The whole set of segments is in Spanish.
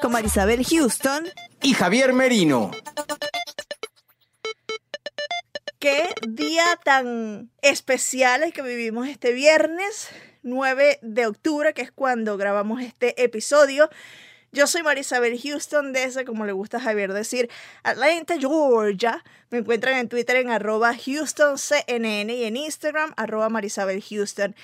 con Marisabel Houston. y Javier Merino. Qué día tan especial el que vivimos este viernes 9 de octubre, que es cuando grabamos este episodio. Yo soy Marisabel Houston desde, como le gusta a Javier decir, Atlanta, Georgia. Me encuentran en Twitter en arroba HoustonCNN y en Instagram arroba Marisabel Houston.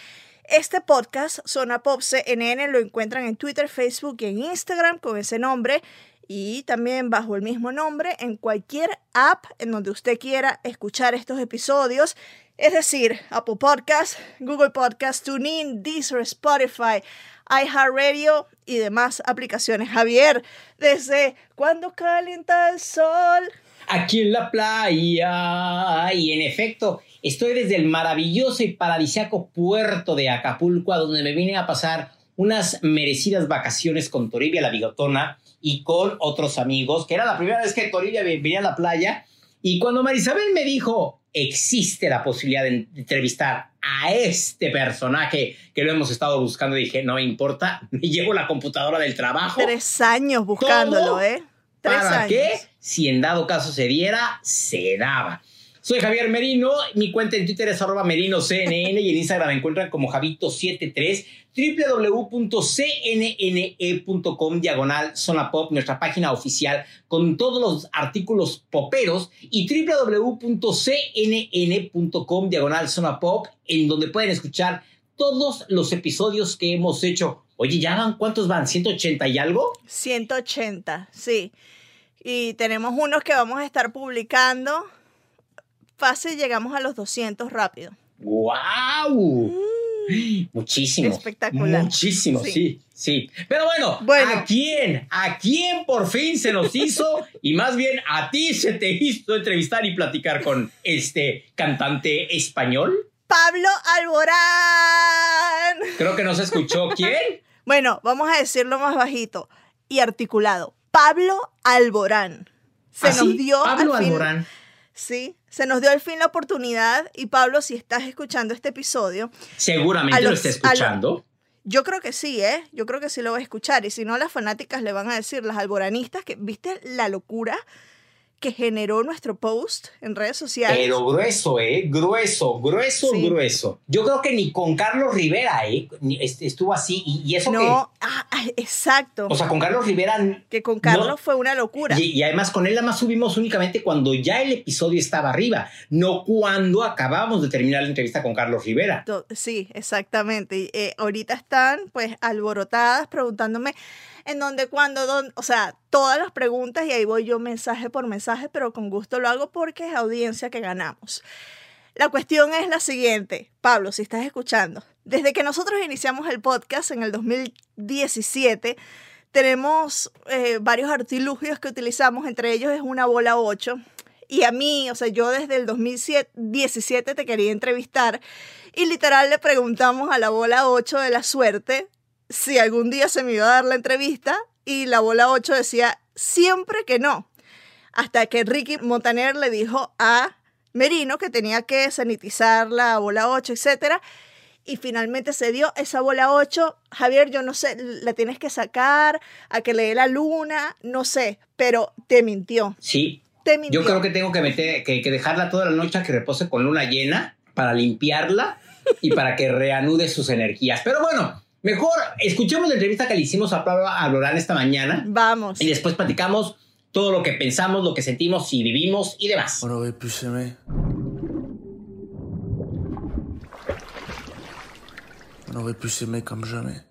Este podcast, Zona Pop CNN, lo encuentran en Twitter, Facebook y en Instagram con ese nombre y también bajo el mismo nombre en cualquier app en donde usted quiera escuchar estos episodios, es decir, Apple Podcast, Google Podcast, TuneIn, Deezer, Spotify, iHeartRadio y demás aplicaciones. Javier, desde cuando calienta el sol. aquí en la playa. Y en efecto, estoy desde el maravilloso y paradisiaco puerto de Acapulco, a donde me vine a pasar unas merecidas vacaciones con Toribia la bigotona y con otros amigos, que era la primera vez que Toribia venía a la playa. Y cuando Marisabel me dijo, existe la posibilidad de entrevistar a este personaje que lo hemos estado buscando, dije, no me importa, me llevo la computadora del trabajo. Tres años buscándolo. ¿eh? Tres ¿Para años. qué? Si en dado caso se diera, se daba. Soy Javier Merino, mi cuenta en Twitter es arroba merinoCNN y en Instagram me encuentran como Javito73, www.cnne.com diagonal Zona Pop, nuestra página oficial con todos los artículos poperos y www.cnn.com diagonal Zona Pop, en donde pueden escuchar todos los episodios que hemos hecho. Oye, ¿ya van cuántos van? ¿180 y algo? 180, sí. Y tenemos unos que vamos a estar publicando. Fácil, llegamos a los 200 rápido. ¡Wow! Muchísimo. Espectacular. Muchísimo, Sí. sí. sí, Pero bueno, Bueno. ¿a quién? ¿A quién por fin se nos hizo? y más bien, ¿a ti se te hizo entrevistar y platicar con este cantante español? Pablo Alborán. Creo que no se escuchó. ¿Quién? Bueno, vamos a decirlo más bajito y articulado. Pablo Alborán. Se ¿Ah, nos sí? dio Pablo al fin, Alborán. Sí, se nos dio al fin la oportunidad y Pablo, si estás escuchando este episodio, Seguramente lo está lo- escuchando. yo creo que sí, ¿eh? Yo creo que sí lo va a escuchar y si no las fanáticas le van a decir las alboranistas que viste la locura que generó nuestro post en redes sociales. Pero grueso, ¿eh? Grueso, grueso, Sí. grueso. Yo creo que ni con Carlos Rivera, ¿eh? Estuvo así. Y, y eso no, que. ah, exacto. O sea, con Carlos Rivera que con Carlos no. fue una locura. Y, y además con él nada más subimos únicamente cuando ya el episodio estaba arriba, no cuando acabamos de terminar la entrevista con Carlos Rivera. Sí, exactamente. Eh, ahorita están pues alborotadas preguntándome en dónde, cuándo, dónde, o sea, todas las preguntas y ahí voy yo mensaje por mensaje, pero con gusto lo hago porque es audiencia que ganamos. La cuestión es la siguiente, Pablo, si estás escuchando, desde que nosotros iniciamos el podcast en el 2017, tenemos eh, varios artilugios que utilizamos, entre ellos es una bola 8. Y a mí, o sea, yo desde el 2017 te quería entrevistar y literal le preguntamos a la bola 8 de la suerte si algún día se me iba a dar la entrevista y la bola 8 decía siempre que no. Hasta que Ricky Montaner le dijo a Merino que tenía que sanitizar la bola 8, etcétera. Y finalmente se dio esa bola 8. Javier, yo no sé, la tienes que sacar a que le dé la luna, no sé, pero te mintió. Sí, Te mintió. yo creo que tengo que, meter, que, que dejarla toda la noche a que repose con luna llena para limpiarla y para que reanude sus energías. Pero bueno, Mejor escuchemos la entrevista que le hicimos a Pablo Alborán esta mañana. Vamos. Y después platicamos todo lo que pensamos, lo que sentimos y vivimos y demás. On aurait pu s'aimer. On aurait pu s'aimer comme jamais.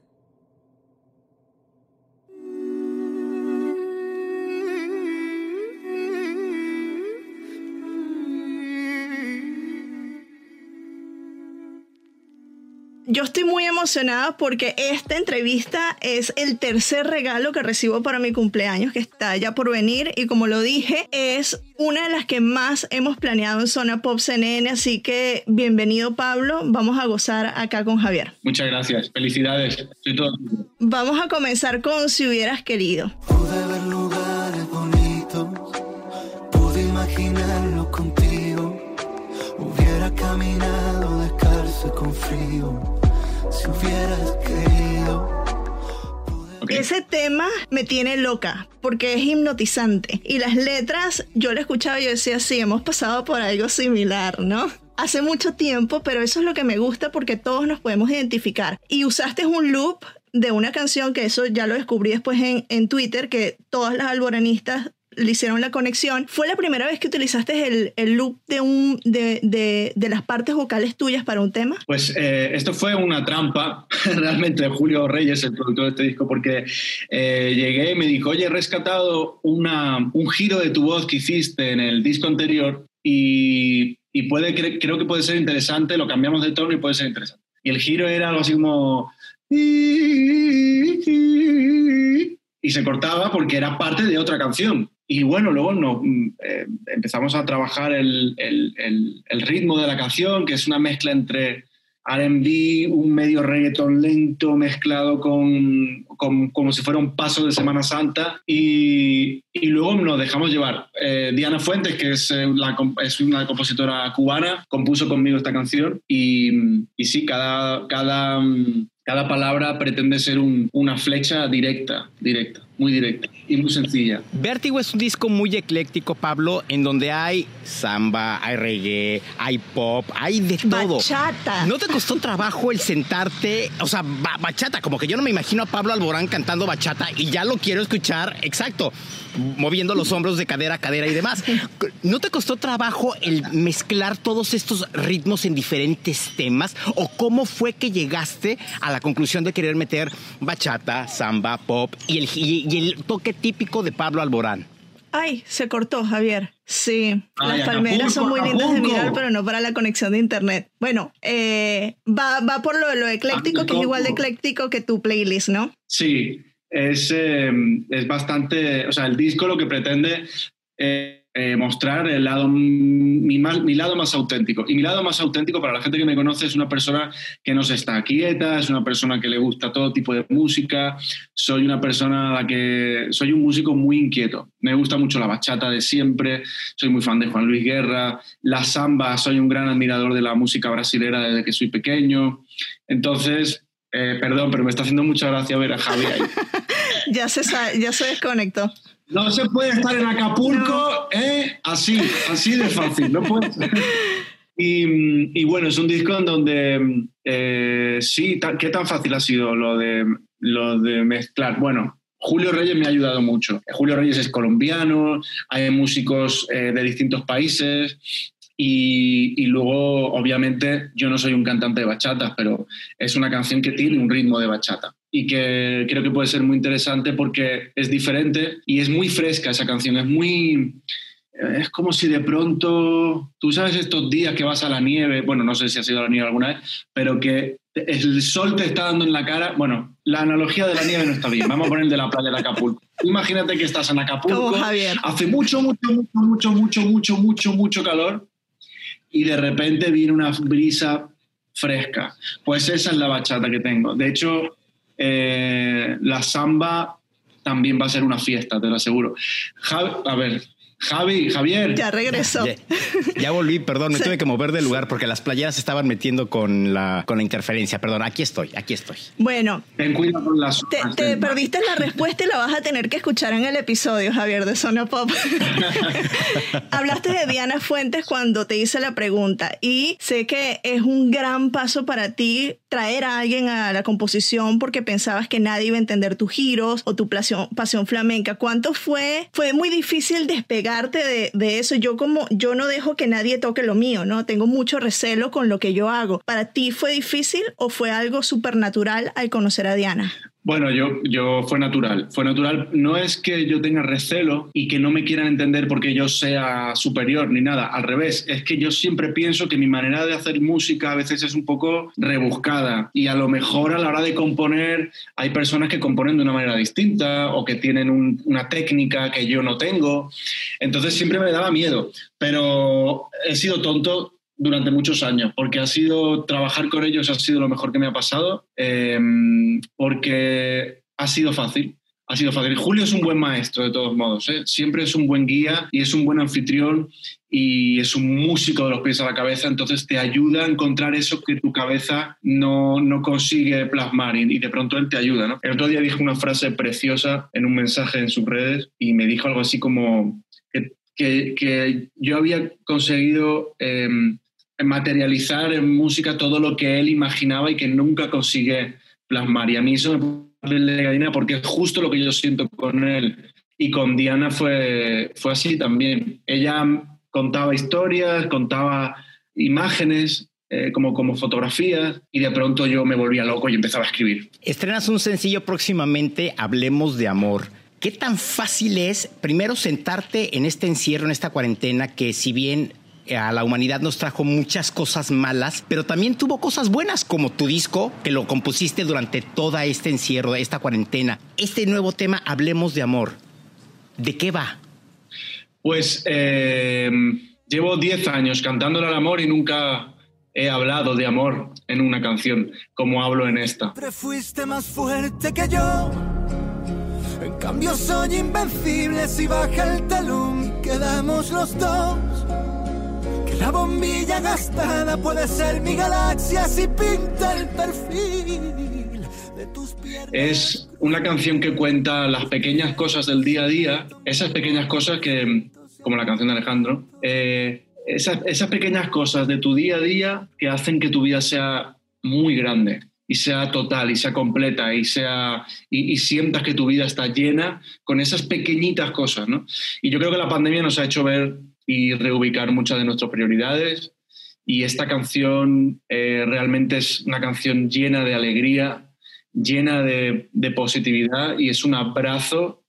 Yo estoy muy emocionada porque esta entrevista es el tercer regalo que recibo para mi cumpleaños, que está ya por venir. Y como lo dije, es una de las que más hemos planeado en Zona Pop CNN. Así que bienvenido, Pablo. Vamos a gozar acá con Javier. Muchas gracias. Felicidades. Soy todo. Vamos a comenzar con Si hubieras querido. Pude hubieras querido. Ok. Ese tema me tiene loca porque es hipnotizante. Y las letras, yo lo escuchaba y yo decía, sí, hemos pasado por algo similar, ¿no? Hace mucho tiempo, pero eso es lo que me gusta porque todos nos podemos identificar. Y usaste un loop de una canción que eso ya lo descubrí después en, en Twitter, que todas las alboranistas le hicieron la conexión. ¿Fue la primera vez que utilizaste el, el loop de, un, de, de, de las partes vocales tuyas para un tema? Pues eh, esto fue una trampa realmente de Julio Reyes, el productor de este disco, porque eh, llegué y me dijo, oye, he rescatado una, un giro de tu voz que hiciste en el disco anterior y, y puede, cre- creo que puede ser interesante, lo cambiamos de tono y puede ser interesante. Y el giro era algo así como... Y se cortaba porque era parte de otra canción. Y bueno, luego no, mm, eh, empezamos a trabajar el, el- el- el ritmo de la canción, que es una mezcla entre RB, un medio reggaeton lento mezclado con, con- como si fuera un paso de Semana Santa. Y, y luego nos dejamos llevar. Eh, Diana Fuentes, que es, eh, la es una compositora cubana, compuso conmigo esta canción. Y, y sí, cada, cada, cada palabra pretende ser un- una flecha directa, directa, muy directa y muy sencilla. Vértigo es un disco muy ecléctico, Pablo, en donde hay samba, hay reggae, hay pop, hay de todo. Bachata. ¿No te costó trabajo el sentarte? O sea, ba- bachata, como que yo no me imagino a Pablo Alborán cantando bachata y ya lo quiero escuchar, exacto, moviendo los hombros de cadera a cadera y demás. ¿No te costó trabajo el mezclar todos estos ritmos en diferentes temas? ¿O cómo fue que llegaste a la conclusión de querer meter bachata, samba, pop y el, y- y el toque típico de Pablo Alborán? Ay, se cortó, Javier. Sí, Ay, las palmeras son muy lindas de mirar, pero no para la conexión de internet. Bueno, eh, va, va por lo, lo ecléctico, que es igual de ecléctico que tu playlist, ¿no? Sí, es, eh, es bastante, o sea, el disco lo que pretende eh, eh, mostrar el lado, mi, más- mi lado más auténtico. Y mi lado más auténtico para la gente que me conoce es una persona que no se está quieta, es una persona que le gusta todo tipo de música, soy una persona a la que soy un músico muy inquieto. Me gusta mucho la bachata de siempre, soy muy fan de Juan Luis Guerra, la samba, soy un gran admirador de la música brasilera desde que soy pequeño. Entonces, eh, perdón, pero me está haciendo mucha gracia ver a Javi ahí. Ya se, ya se desconectó. No se puede estar en Acapulco, ¿eh? Así, así de fácil. No puede ser. Y, y bueno, es un disco en donde eh, sí, ¿qué tan fácil ha sido lo de, lo de mezclar? Bueno, Julio Reyes me ha ayudado mucho. Julio Reyes es colombiano, hay músicos eh, de distintos países y, y luego, obviamente, yo no soy un cantante de bachata, pero es una canción que tiene un ritmo de bachata y que creo que puede ser muy interesante porque es diferente y es muy fresca esa canción, es muy... Es como si de pronto, tú sabes estos días que vas a la nieve, bueno, no sé si has ido a la nieve alguna vez, pero que el sol te está dando en la cara. Bueno, la analogía de la nieve no está bien, vamos a poner el de la playa de Acapulco. Imagínate que estás en Acapulco, hace mucho, mucho, mucho, mucho, mucho, mucho, mucho, mucho calor y de repente viene una brisa fresca. Pues esa es la bachata que tengo. De hecho, eh, la samba también va a ser una fiesta, te lo aseguro. Javi- a ver, Javi, Javier. Ya regresó. Ya, ya volví, perdón, me Sí. tuve que mover del lugar porque las playeras se estaban metiendo con la, con la interferencia. Perdón, aquí estoy, aquí estoy. Bueno, Ten cuidado con las te, te del mar. perdiste la respuesta y la vas a tener que escuchar en el episodio, Javier, de Zona Pop. Hablaste de Diana Fuentes cuando te hice la pregunta y sé que es un gran paso para ti traer a alguien a la composición porque pensabas que nadie iba a entender tus giros o tu pasión, flamenca. ¿Cuánto fue? Fue muy difícil despegarte de, de eso. Yo como, yo no dejo que nadie toque lo mío, ¿no? Tengo mucho recelo con lo que yo hago. ¿Para ti fue difícil o fue algo supernatural al conocer a Diana? Bueno, yo, yo fue natural. Fue natural. No es que yo tenga recelo y que no me quieran entender porque yo sea superior ni nada. Al revés, es que yo siempre pienso que mi manera de hacer música a veces es un poco rebuscada y a lo mejor a la hora de componer hay personas que componen de una manera distinta o que tienen una técnica que yo no tengo. Entonces siempre me daba miedo, pero he sido tonto durante muchos años, porque ha sido, trabajar con ellos ha sido lo mejor que me ha pasado, eh, porque ha sido fácil. Ha sido fácil. Julio es un buen maestro, de todos modos. ¿eh? Siempre es un buen guía y es un buen anfitrión y es un músico de los pies a la cabeza, entonces te ayuda a encontrar eso que tu cabeza no, no consigue plasmar y, de pronto él te ayuda. ¿no? El otro día dijo una frase preciosa en un mensaje en sus redes y me dijo algo así como que, que, yo había conseguido... Eh, materializar en música todo lo que él imaginaba y que nunca consigue plasmar. Y a mí eso me pone gallina porque es justo lo que yo siento con él. Y con Diana fue, fue así también. Ella contaba historias, contaba imágenes, eh, como, como fotografías, y de pronto yo me volvía loco y empezaba a escribir. Estrenas un sencillo próximamente, Hablemos de Amor. ¿Qué tan fácil es primero sentarte en este encierro, en esta cuarentena, que si bien a la humanidad nos trajo muchas cosas malas, pero también tuvo cosas buenas, como tu disco, que lo compusiste durante toda este encierro, esta cuarentena. Este nuevo tema, Hablemos de Amor, ¿de qué va? Pues eh, llevo 10 años cantándole al amor y nunca he hablado de amor en una canción, como hablo en esta. Siempre fuiste más fuerte que yo. En cambio soy invencible si baja el talón, quedamos los dos. La bombilla gastada puede ser mi galaxia si pinta el perfil de tus piernas. Es una canción que cuenta las pequeñas cosas del día a día, esas pequeñas cosas que, como la canción de Alejandro, eh, esas, pequeñas cosas de tu día a día que hacen que tu vida sea muy grande y sea total y sea completa y sea y, y, sientas que tu vida está llena con esas pequeñitas cosas, ¿no? Y yo creo que la pandemia nos ha hecho ver y reubicar muchas de nuestras prioridades. Y esta canción eh, realmente es una canción llena de alegría, llena de, positividad y es un abrazo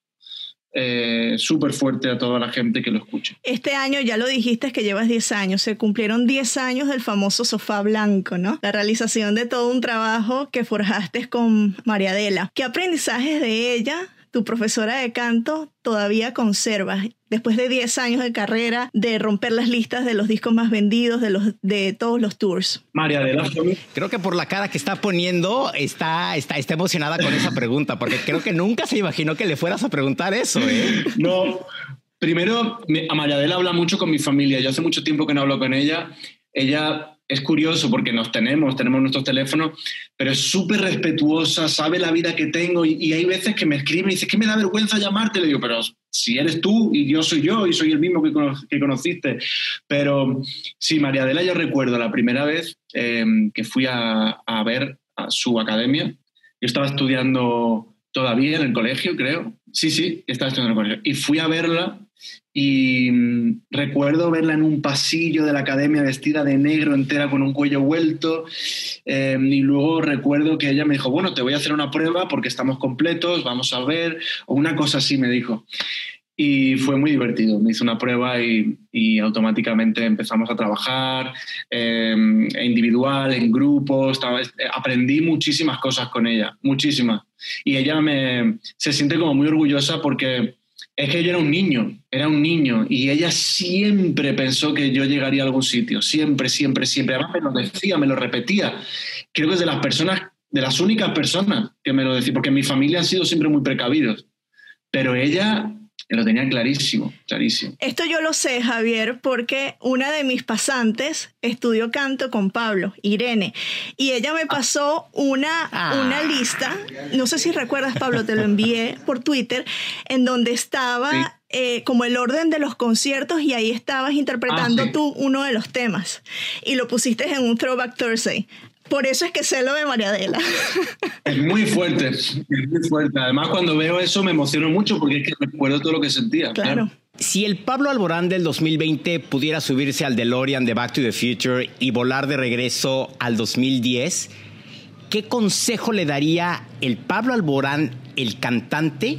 eh, súper fuerte a toda la gente que lo escucha. Este año, ya lo dijiste, es que llevas 10 años, se cumplieron 10 años del famoso sofá blanco, ¿no? La realización de todo un trabajo que forjaste con María Adela. ¿Qué aprendizajes de ella tu profesora de canto todavía conservas, después de 10 años de carrera, de romper las listas de los discos más vendidos de, los, de todos los tours? María de la Creo que por la cara que está poniendo, está, está, está emocionada con esa pregunta, porque creo que nunca se imaginó que le fueras a preguntar eso. ¿eh? No, primero, a María Adela habla mucho con mi familia. Yo hace mucho tiempo que no hablo con ella. Ella es curioso porque nos tenemos, tenemos nuestros teléfonos, pero es súper respetuosa, sabe la vida que tengo y, hay veces que me escribe y dice que me da vergüenza llamarte. Le digo, pero si eres tú y yo soy yo y soy el mismo que, cono que conociste. Pero sí, María Adela, yo recuerdo la primera vez eh, que fui a, a ver a su academia. Yo estaba estudiando todavía en el colegio, creo. Sí, sí, estaba estudiando en el colegio. Y fui a verla y mmm, recuerdo verla en un pasillo de la academia vestida de negro entera con un cuello vuelto eh, y luego recuerdo que ella me dijo, bueno, te voy a hacer una prueba porque estamos completos, vamos a ver, o una cosa así me dijo. Y fue muy divertido, me hizo una prueba y, automáticamente empezamos a trabajar eh, individual, en grupo, estaba, aprendí muchísimas cosas con ella, muchísimas. Y ella me, se siente como muy orgullosa porque es que yo era un niño, era un niño y ella siempre pensó que yo llegaría a algún sitio, siempre, siempre, siempre. Además me lo decía, me lo repetía. Creo que es de las personas, de las únicas personas que me lo decía, porque mi familia han sido siempre muy precavidos, pero ella lo tenía clarísimo, clarísimo. Esto yo lo sé, Javier, porque una de mis pasantes estudió canto con Pablo, Irene, y ella me pasó una, ah. una lista, no sé si recuerdas, Pablo, te lo envié por Twitter, en donde estaba... Sí. Eh, como el orden de los conciertos y ahí estabas interpretando ah, sí. tú uno de los temas y lo pusiste en un Throwback Thursday. Por eso es que sé lo de María Adela. Es muy fuerte, es muy fuerte. Además, cuando veo eso me emociono mucho porque es que recuerdo todo lo que sentía. Claro. Si el Pablo Alborán del 2020 pudiera subirse al DeLorean de Back to the Future y volar de regreso al 2010, ¿qué consejo le daría el Pablo Alborán, el cantante?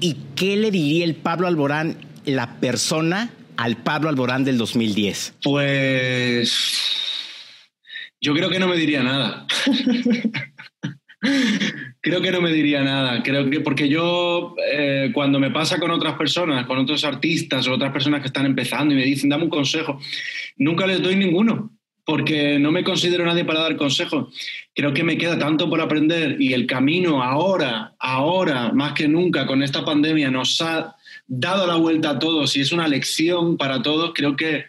¿Y qué le diría el Pablo Alborán, la persona, al Pablo Alborán del 2010? Pues yo creo que no me diría nada. creo que no me diría nada. Creo que porque yo eh, cuando me pasa con otras personas, con otros artistas o otras personas que están empezando y me dicen dame un consejo, nunca les doy ninguno porque no me considero nadie para dar consejos. Creo que me queda tanto por aprender y el camino ahora, ahora, más que nunca, con esta pandemia, nos ha dado la vuelta a todos y es una lección para todos. Creo que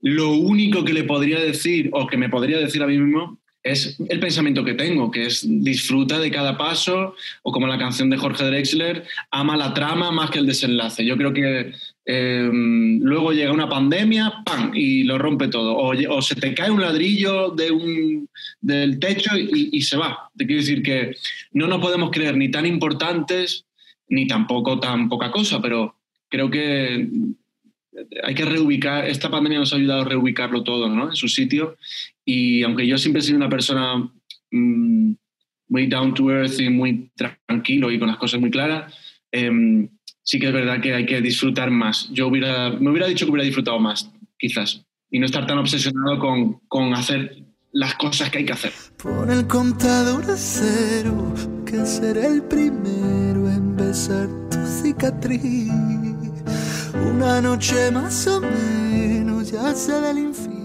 lo único que le podría decir o que me podría decir a mí mismo es el pensamiento que tengo, que es disfruta de cada paso o como la canción de Jorge Drexler, ama la trama más que el desenlace. Yo creo que eh, luego llega una pandemia, ¡pam! y lo rompe todo. O, se te cae un ladrillo de un, del techo y, y, se va. Te quiero decir que no nos podemos creer ni tan importantes ni tampoco tan poca cosa, pero creo que hay que reubicar, esta pandemia nos ha ayudado a reubicarlo todo ¿no? en su sitio y aunque yo siempre he sido una persona mmm, muy down to earth y muy tranquilo y con las cosas muy claras, eh, sí que es verdad que hay que disfrutar más. Yo hubiera, me hubiera dicho que hubiera disfrutado más, quizás, y no estar tan obsesionado con, con hacer las cosas que hay que hacer. Pon el contador a cero, que seré el primero en besar tu cicatriz. Una noche más o menos, ya sea del infierno.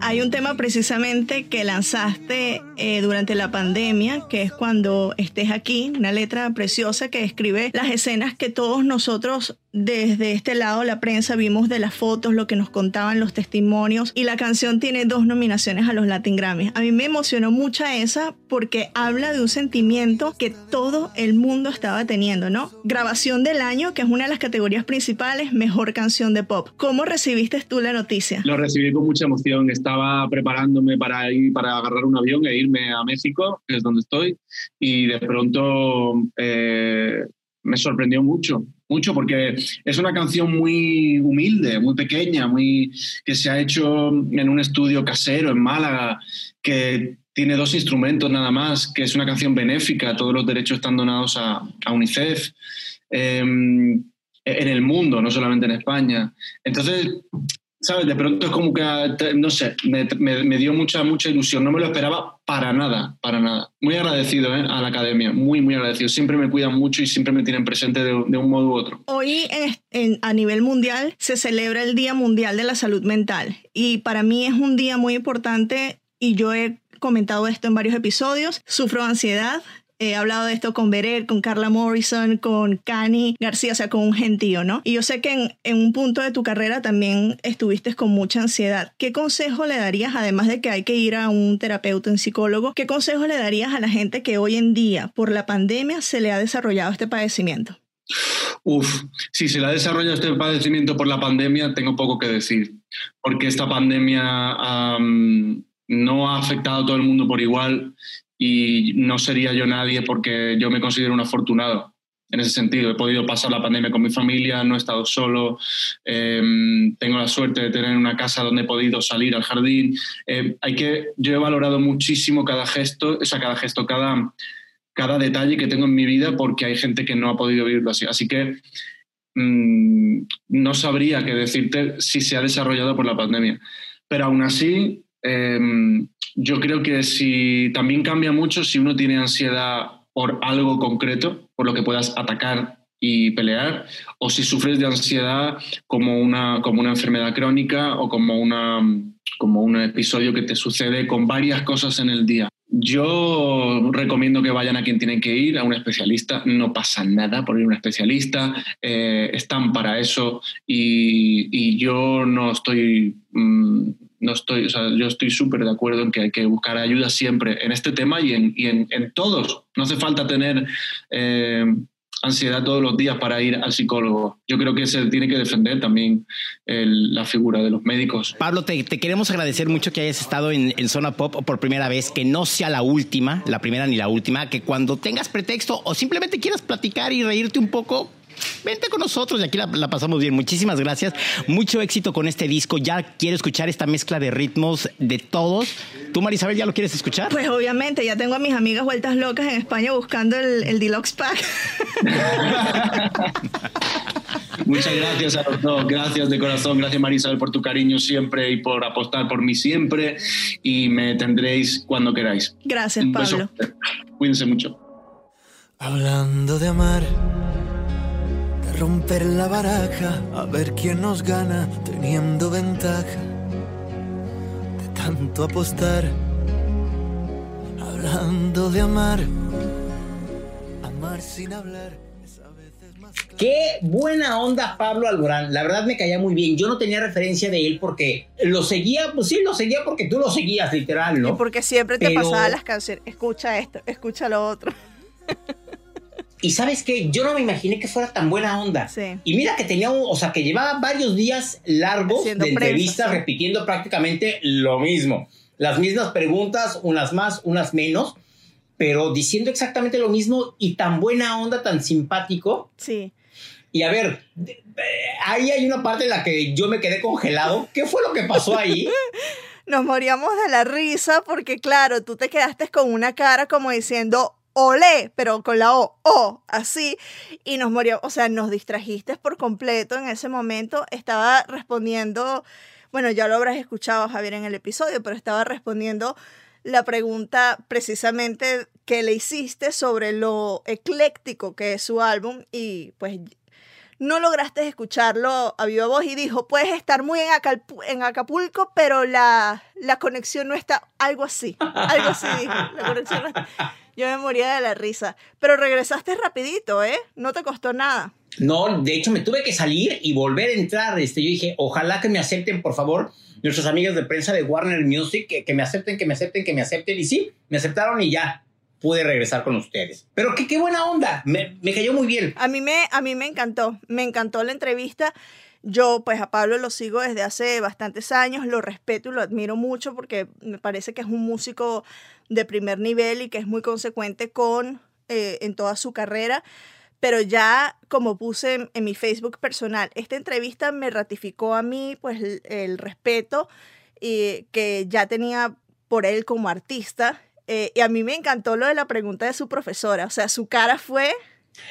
Hay un tema precisamente que lanzaste eh, durante la pandemia, que es cuando estés aquí, una letra preciosa que describe las escenas que todos nosotros desde este lado, la prensa, vimos de las fotos, lo que nos contaban los testimonios y la canción tiene dos nominaciones a los Latin Grammys. A mí me emocionó mucho esa porque habla de un sentimiento que todo el mundo estaba teniendo, ¿no? Grabación del año, que es una de las categorías principales, mejor canción de pop. ¿Cómo recibiste tú la noticia? Lo recibí con mucha emoción. Estaba preparándome para ir, para agarrar un avión e irme a México, que es donde estoy, y de pronto eh, me sorprendió mucho mucho porque es una canción muy humilde, muy pequeña, muy que se ha hecho en un estudio casero en Málaga, que tiene dos instrumentos nada más, que es una canción benéfica, todos los derechos están donados a, UNICEF. Em, en el mundo, no solamente en España. Entonces, ¿sabes? De pronto es como que, no sé, me, dio mucha, mucha ilusión. No me lo esperaba para nada, para nada. Muy agradecido ¿eh? a la academia, muy, muy agradecido. Siempre me cuidan mucho y siempre me tienen presente de, un modo u otro. Hoy a nivel mundial se celebra el Día Mundial de la Salud Mental y para mí es un día muy importante y yo he comentado esto en varios episodios. Sufro ansiedad, He hablado de esto con Beret, con Carla Morrison, con Cani García, o sea, con un gentío, ¿no? Y yo sé que en, un punto de tu carrera también estuviste con mucha ansiedad. ¿Qué consejo le darías, además de que hay que ir a un terapeuta, un psicólogo, qué consejo le darías a la gente que hoy en día, por la pandemia, se le ha desarrollado este padecimiento? Uf, si se le ha desarrollado este padecimiento por la pandemia, tengo poco que decir, porque esta pandemia no ha afectado a todo el mundo por igual y no sería yo nadie porque yo me considero un afortunado en ese sentido. He podido pasar la pandemia con mi familia, no he estado solo, em, tengo la suerte de tener una casa donde he podido salir al jardín. Em, hay que, yo he valorado muchísimo cada gesto, esa cada gesto, cada, cada detalle que tengo en mi vida porque hay gente que no ha podido vivirlo así. Así que mm, no sabría qué decirte si se ha desarrollado por la pandemia. Pero aún así, em, yo creo que si también cambia mucho si uno tiene ansiedad por algo concreto, por lo que puedas atacar y pelear, o si sufres de ansiedad como una, como una enfermedad crónica o como, una, como un episodio que te sucede con varias cosas en el día. Yo recomiendo que vayan a quien tienen que ir, a un especialista. No pasa nada por ir a un especialista. Eh, están para eso y, yo no estoy mm, no estoy, o sea, yo estoy súper de acuerdo en que hay que buscar ayuda siempre en este tema y en, y en, en todos. No hace falta tener eh, ansiedad todos los días para ir al psicólogo. Yo creo que se tiene que defender también la figura de los médicos. Pablo, te, queremos agradecer mucho que hayas estado en, en, Zona Pop por primera vez, que no sea la última, la primera ni la última, que cuando tengas pretexto o simplemente quieras platicar y reírte un poco, vente con nosotros y aquí la, pasamos bien. Muchísimas gracias. Mucho éxito con este disco. Ya quiero escuchar esta mezcla de ritmos de todos. ¿Tú, Marisabel, ya lo quieres escuchar? Pues obviamente, ya tengo a mis amigas vueltas locas en España buscando el, el Deluxe Pack. Muchas gracias a los dos, gracias de corazón, gracias Marisabel por tu cariño siempre y por apostar por mí siempre y me tendréis cuando queráis. Gracias, Pablo. Cuídense mucho. Hablando de amar romper la baraja, a ver quién nos gana teniendo ventaja de tanto apostar. Hablando de amar, amar sin hablar. Qué buena onda Pablo Alborán. La verdad me caía muy bien. Yo no tenía referencia de él porque lo seguía, pues sí, lo seguía porque tú lo seguías, literal, ¿no? Y porque siempre te pasaba las canciones. Escucha esto, escucha lo otro. Y sabes qué, yo no me imaginé que fuera tan buena onda. Y mira que tenía, o sea, que llevaba varios días largos de entrevistas repitiendo prácticamente lo mismo. Las mismas preguntas, unas más, unas menos, pero diciendo exactamente lo mismo y tan buena onda, tan simpático. Sí. Y a ver, ahí hay una parte en la que yo me quedé congelado. ¿Qué fue lo que pasó ahí? Nos moríamos de la risa porque, claro, tú te quedaste con una cara como diciendo, olé, pero con la O, O, así, y nos murió, o sea, nos distrajiste por completo en ese momento, estaba respondiendo, bueno, ya lo habrás escuchado Javier en el episodio, pero estaba respondiendo la pregunta precisamente que le hiciste sobre lo ecléctico que es su álbum y pues no lograste escucharlo a viva voz y dijo, puedes estar muy en, en Acapulco, pero la, la, conexión no está, algo así, algo así dijo, la conexión no está. Yo me moría de la risa. Pero regresaste rapidito, ¿eh? No te costó nada. No, de hecho me tuve que salir y volver a entrar. Este, yo dije, ojalá que me acepten, por favor, nuestros amigos de prensa de Warner Music, que, que me acepten, que me acepten, que me acepten. Y sí, me aceptaron y ya pude regresar con ustedes. Pero qué, qué buena onda, me, me, cayó muy bien. A mí me, a mí me encantó, me encantó la entrevista. Yo, pues a Pablo lo sigo desde hace bastantes años, lo respeto y lo admiro mucho porque me parece que es un músico de primer nivel y que es muy consecuente con eh, en toda su carrera. Pero ya, como puse en, mi Facebook personal, esta entrevista me ratificó a mí pues el, respeto y, que ya tenía por él como artista. Eh, y a mí me encantó lo de la pregunta de su profesora. O sea, su cara fue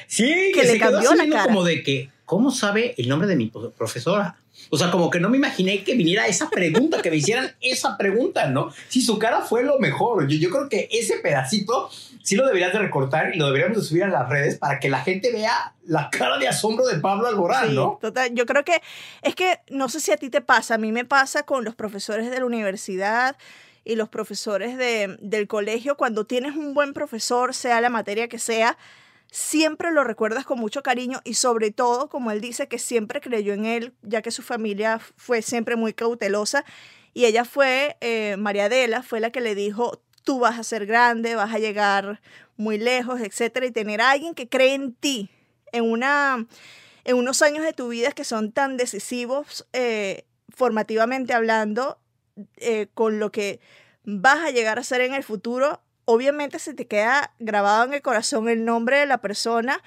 Sí, que, le cambió la cara. como de que, ¿cómo sabe el nombre de mi profesora? O sea, como que no me imaginé que viniera esa pregunta, que me hicieran esa pregunta, ¿no? Si su cara fue lo mejor. Yo, yo creo que ese pedacito sí lo deberías de recortar y lo deberíamos de subir a las redes para que la gente vea la cara de asombro de Pablo Alborán, sí, ¿no? Total, yo creo que es que no sé si a ti te pasa, a mí me pasa con los profesores de la universidad y los profesores de, del colegio, cuando tienes un buen profesor, sea la materia que sea, siempre lo recuerdas con mucho cariño y sobre todo, como él dice, que siempre creyó en él, ya que su familia fue siempre muy cautelosa. Y ella fue, eh, María Adela, fue la que le dijo, tú vas a ser grande, vas a llegar muy lejos, etcétera, y tener a alguien que cree en ti, en, una, en unos años de tu vida que son tan decisivos, eh, formativamente hablando, eh, con lo que vas a llegar a ser en el futuro, obviamente se te queda grabado en el corazón el nombre de la persona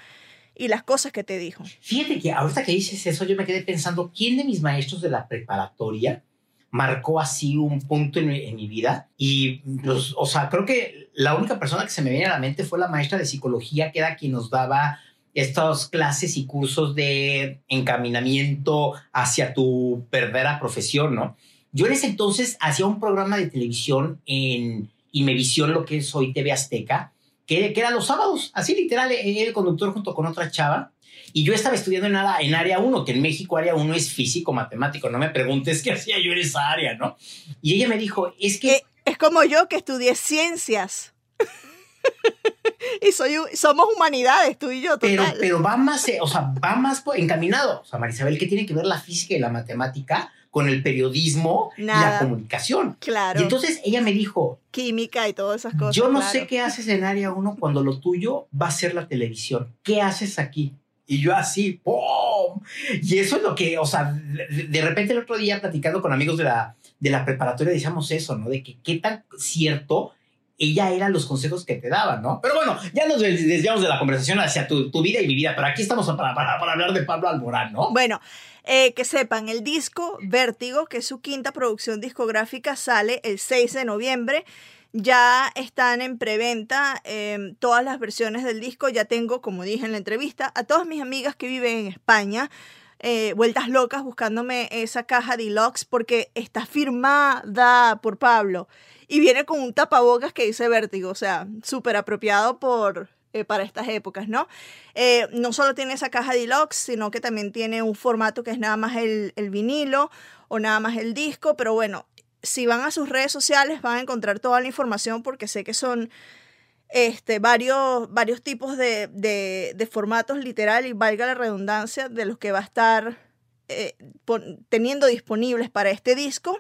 y las cosas que te dijo. Fíjate que ahorita que dices eso, yo me quedé pensando, ¿quién de mis maestros de la preparatoria marcó así un punto en mi, vida? Y, pues, o sea, creo que la única persona que se me viene a la mente fue la maestra de psicología, que era quien nos daba estas clases y cursos de encaminamiento hacia tu verdadera profesión, ¿no? Yo en ese entonces hacía un programa de televisión en y me visión lo que es hoy TV Azteca, que, que era los sábados, así literal, eh, el conductor junto con otra chava. Y yo estaba estudiando en, en área 1, que en México área 1 es físico, matemático. No me preguntes qué hacía yo en esa área, ¿no? Y ella me dijo, es que... Eh, es como yo que estudié ciencias. y soy, somos humanidades, tú y yo. Pero, pero va más, eh, o sea, va más encaminado. O sea, Marisabel, ¿qué tiene que ver la física y la matemática con el periodismo y la Nada. comunicación. Claro. Y entonces ella me dijo, Química y todas esas cosas. yo no claro. sé qué haces en área 1 cuando lo tuyo va a ser la televisión. ¿Qué haces aquí? Y yo así, ¡pum! Y eso es lo que, o sea, de, de repente el otro día platicando con amigos de la, de la preparatoria decíamos eso, ¿no? De que qué tan cierto ella era los consejos que te daba, ¿no? Pero bueno, ya nos des- desviamos de la conversación hacia tu, vida y mi vida, pero aquí estamos para, para, para hablar de Pablo Alborán, ¿no? Bueno, eh, que sepan, el disco Vértigo, que es su quinta producción discográfica, sale el 6 de noviembre. Ya están en preventa eh, todas las versiones del disco. Ya tengo, como dije en la entrevista, a todas mis amigas que viven en España, eh, vueltas locas buscándome esa caja deluxe porque está firmada por Pablo y viene con un tapabocas que dice Vértigo, o sea, súper apropiado por, eh, para estas épocas, ¿no? Eh, no solo tiene esa caja deluxe, sino que también tiene un formato que es nada más el, el vinilo o nada más el disco, pero bueno, si van a sus redes sociales van a encontrar toda la información porque sé que son este, varios, varios tipos de, de- de formatos literal y valga la redundancia de los que va a estar eh, teniendo disponibles para este disco.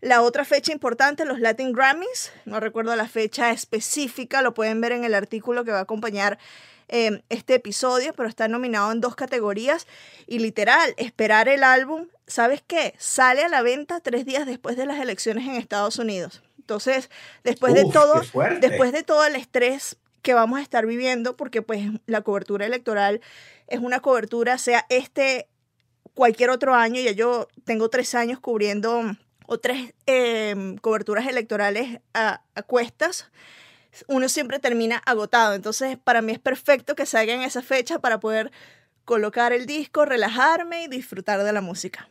La otra fecha importante, los Latin Grammys, no recuerdo la fecha específica, lo pueden ver en el artículo que va a acompañar eh, este episodio, pero está nominado en dos categorías y literal, esperar el álbum, ¿sabes qué? Sale a la venta tres días después de las elecciones en Estados Unidos. Entonces, después de todo, después de todo el estrés que vamos a estar viviendo, porque pues la cobertura electoral es una cobertura, sea este, cualquier otro año, ya yo tengo tres años cubriendo o tres eh, coberturas electorales a, a cuestas, uno siempre termina agotado. Entonces, para mí es perfecto que salga en esa fecha para poder colocar el disco, relajarme y disfrutar de la música.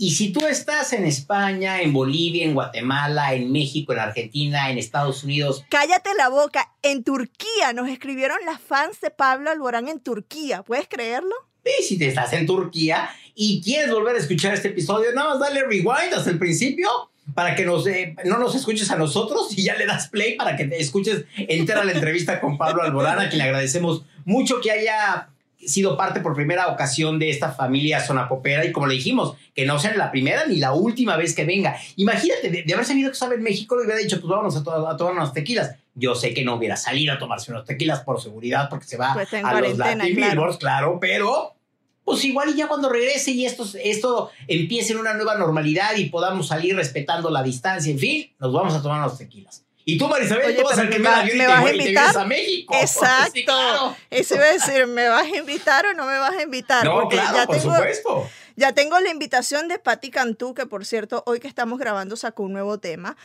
Y si tú estás en España, en Bolivia, en Guatemala, en México, en Argentina, en Estados Unidos, Cállate la boca. En Turquía nos escribieron las fans de Pablo Alborán en Turquía. ¿Puedes creerlo? y si te estás en Turquía y quieres volver a escuchar este episodio, nada más dale rewind hasta el principio para que nos, eh, no nos escuches a nosotros y ya le das play para que te escuches entera la entrevista con Pablo Alborán, a quien le agradecemos mucho que haya sido parte por primera ocasión de esta familia zona popera y como le dijimos, que no sea la primera ni la última vez que venga. Imagínate, de, de haber sabido que estaba en México, le hubiera dicho, pues vámonos a, to- a tomar unos tequilas. Yo sé que no hubiera salido a tomarse unos tequilas por seguridad porque se va Pues a los Latin claro. Claro, pero pues igual y ya cuando regrese y esto, esto empiece en una nueva normalidad y podamos salir respetando la distancia, en fin, nos vamos a tomar unos tequilas. Y tú, Marisabel, tú vas al me primer va- me vas a invitar. a México. Exacto. Sí, claro. Eso iba a decir, ¿me vas a invitar o no me vas a invitar? No, Porque claro, ya por tengo, supuesto. Ya tengo la invitación de Patti Cantú, que por cierto, hoy que estamos grabando sacó un nuevo tema.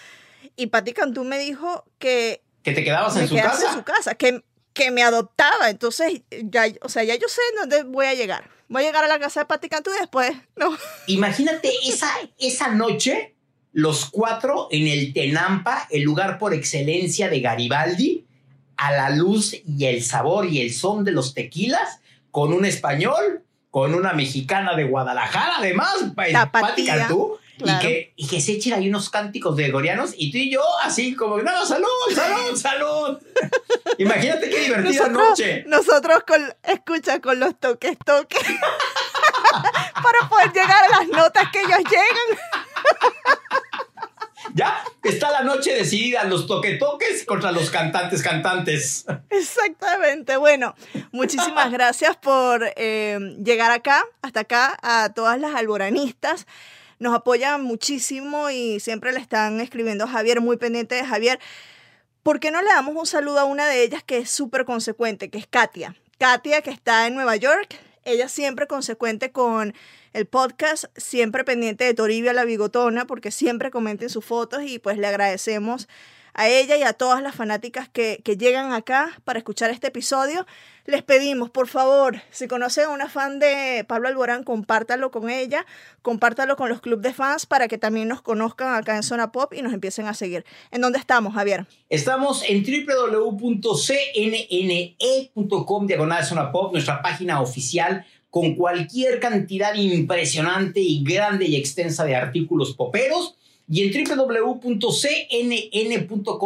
Y Patti Cantú me dijo que Que te quedabas me en su casa. en su casa, que, que me adoptaba. Entonces, ya, o sea, ya yo sé en dónde voy a llegar. Voy a llegar a la casa de Patti Cantú y después, no. Imagínate esa, esa noche, los cuatro en el Tenampa, el lugar por excelencia de Garibaldi, a la luz y el sabor y el son de los tequilas, con un español, con una mexicana de Guadalajara, además, pa- Tapatía, Cantú, claro. y, que, y que se echen ahí unos cánticos gregorianos, y tú y yo, así como, no, salud, salud, salud. Imagínate qué divertida Nosotros, noche. nosotros con, escucha, con los toques, toques. para poder llegar a las notas que ellos llegan. Ya está la noche decidida, los toque-toques contra los cantantes-cantantes. Exactamente. Bueno, muchísimas gracias por eh, llegar acá, hasta acá, a todas las alboranistas. Nos apoyan muchísimo y siempre le están escribiendo a Javier, muy pendiente de Javier. ¿Por qué no le damos un saludo a una de ellas que es súper consecuente, que es Katia? Katia, que está en Nueva York. Ella siempre consecuente con el podcast, siempre pendiente de Toribia la Bigotona, porque siempre comenten sus fotos y pues le agradecemos a ella y a todas las fanáticas que, que llegan acá para escuchar este episodio. Les pedimos, por favor, si conocen a una fan de Pablo Alborán, compártalo con ella, compártalo con los clubes de fans para que también nos conozcan acá en Zona Pop y nos empiecen a seguir. ¿En dónde estamos, Javier? Estamos en www.cnne.com diagonal zona pop, nuestra página oficial con cualquier cantidad impresionante y grande y extensa de artículos poperos. Y en www.cnn.com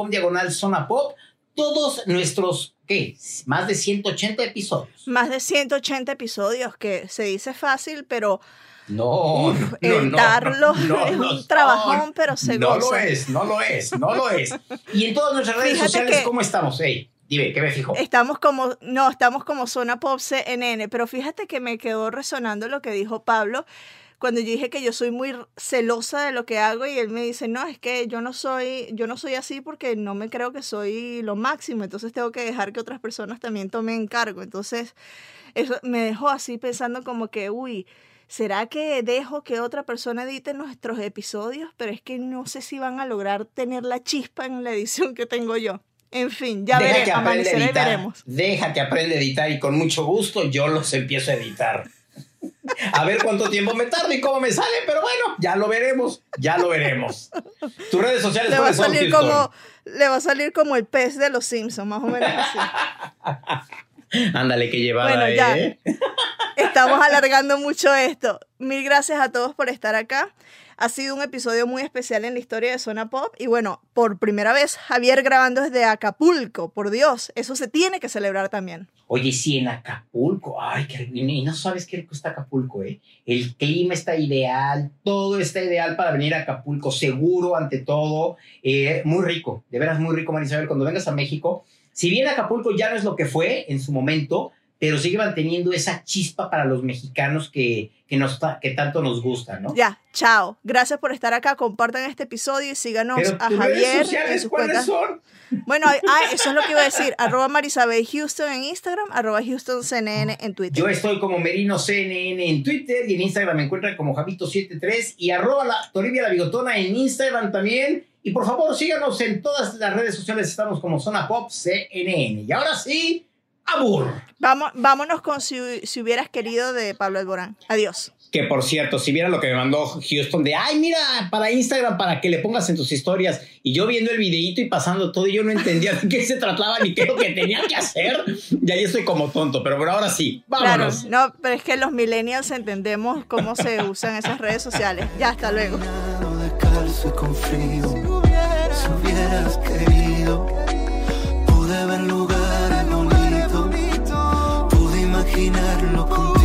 diagonal zona pop, todos nuestros ¿qué? Más de 180 episodios. Más de 180 episodios, que se dice fácil, pero No, uf, no, no, editarlo no, es un trabajón, pero se No lo es, no lo es, no lo es. Y en todas nuestras redes Fíjate sociales, ¿cómo estamos? Ey, dime, ¿qué me fijo? Estamos como, no, estamos como Zona Pop CNN, pero fíjate que me quedó resonando lo que dijo Pablo cuando yo dije que yo soy muy celosa de lo que hago y él me dice, no, es que yo no soy, yo no soy así porque no me creo que soy lo máximo, entonces tengo que dejar que otras personas también tomen cargo. Entonces, eso me dejó así pensando como que, uy, ¿será que dejo que otra persona edite nuestros episodios? Pero es que no sé si van a lograr tener la chispa en la edición que tengo yo. En fin, ya Deja que veremos, a editar. veremos. Deja que aprenda a editar y con mucho gusto yo los empiezo a editar. A ver cuánto tiempo me tarda y cómo me sale, pero bueno, ya lo veremos, ya lo veremos. Tus redes sociales Le va a ¿cuáles son, salir Houston? como le va a salir como el pez de los Simpsons, más o menos así. Ándale, que llevada, Bueno, ya. ¿eh? Estamos alargando mucho esto. Mil gracias a todos por estar acá. Ha sido un episodio muy especial en la historia de Zona Pop. Y bueno, por primera vez, Javier grabando desde Acapulco. Por Dios, eso se tiene que celebrar también. Oye, sí, en Acapulco. Ay, qué. Y no sabes qué rico está Acapulco, ¿eh? El clima está ideal, todo está ideal para venir a Acapulco, seguro ante todo. Eh, muy rico, de veras muy rico, Marisabel. Cuando vengas a México, si bien Acapulco ya no es lo que fue en su momento, pero sigue manteniendo esa chispa para los mexicanos que, que, nos, que tanto nos gusta, ¿no? Ya, chao. Gracias por estar acá. Compartan este episodio y síganos Pero a redes Javier en sociales, sus ¿cuáles cuentas. son? Bueno, eso es lo que iba a decir. Arroba Marisabel Houston en Instagram, arroba Houston CNN en Twitter. Yo estoy como Merino CNN en Twitter y en Instagram me encuentran como Javito73 y arroba la Toribia la Bigotona en Instagram también. Y por favor, síganos en todas las redes sociales. Estamos como Zona Pop CNN. Y ahora sí, abur. Vamos, vámonos con si, si hubieras querido de Pablo Alborán. Adiós. Que por cierto, si viera lo que me mandó Houston de, ay, mira, para Instagram, para que le pongas en tus historias. Y yo viendo el videíto y pasando todo, y yo no entendía de qué se trataba ni qué es lo que tenía que hacer. Y ahí estoy como tonto, pero por ahora sí. Vámonos. Claro, no, pero es que los millennials entendemos cómo se usan esas redes sociales. Ya, hasta luego. Pude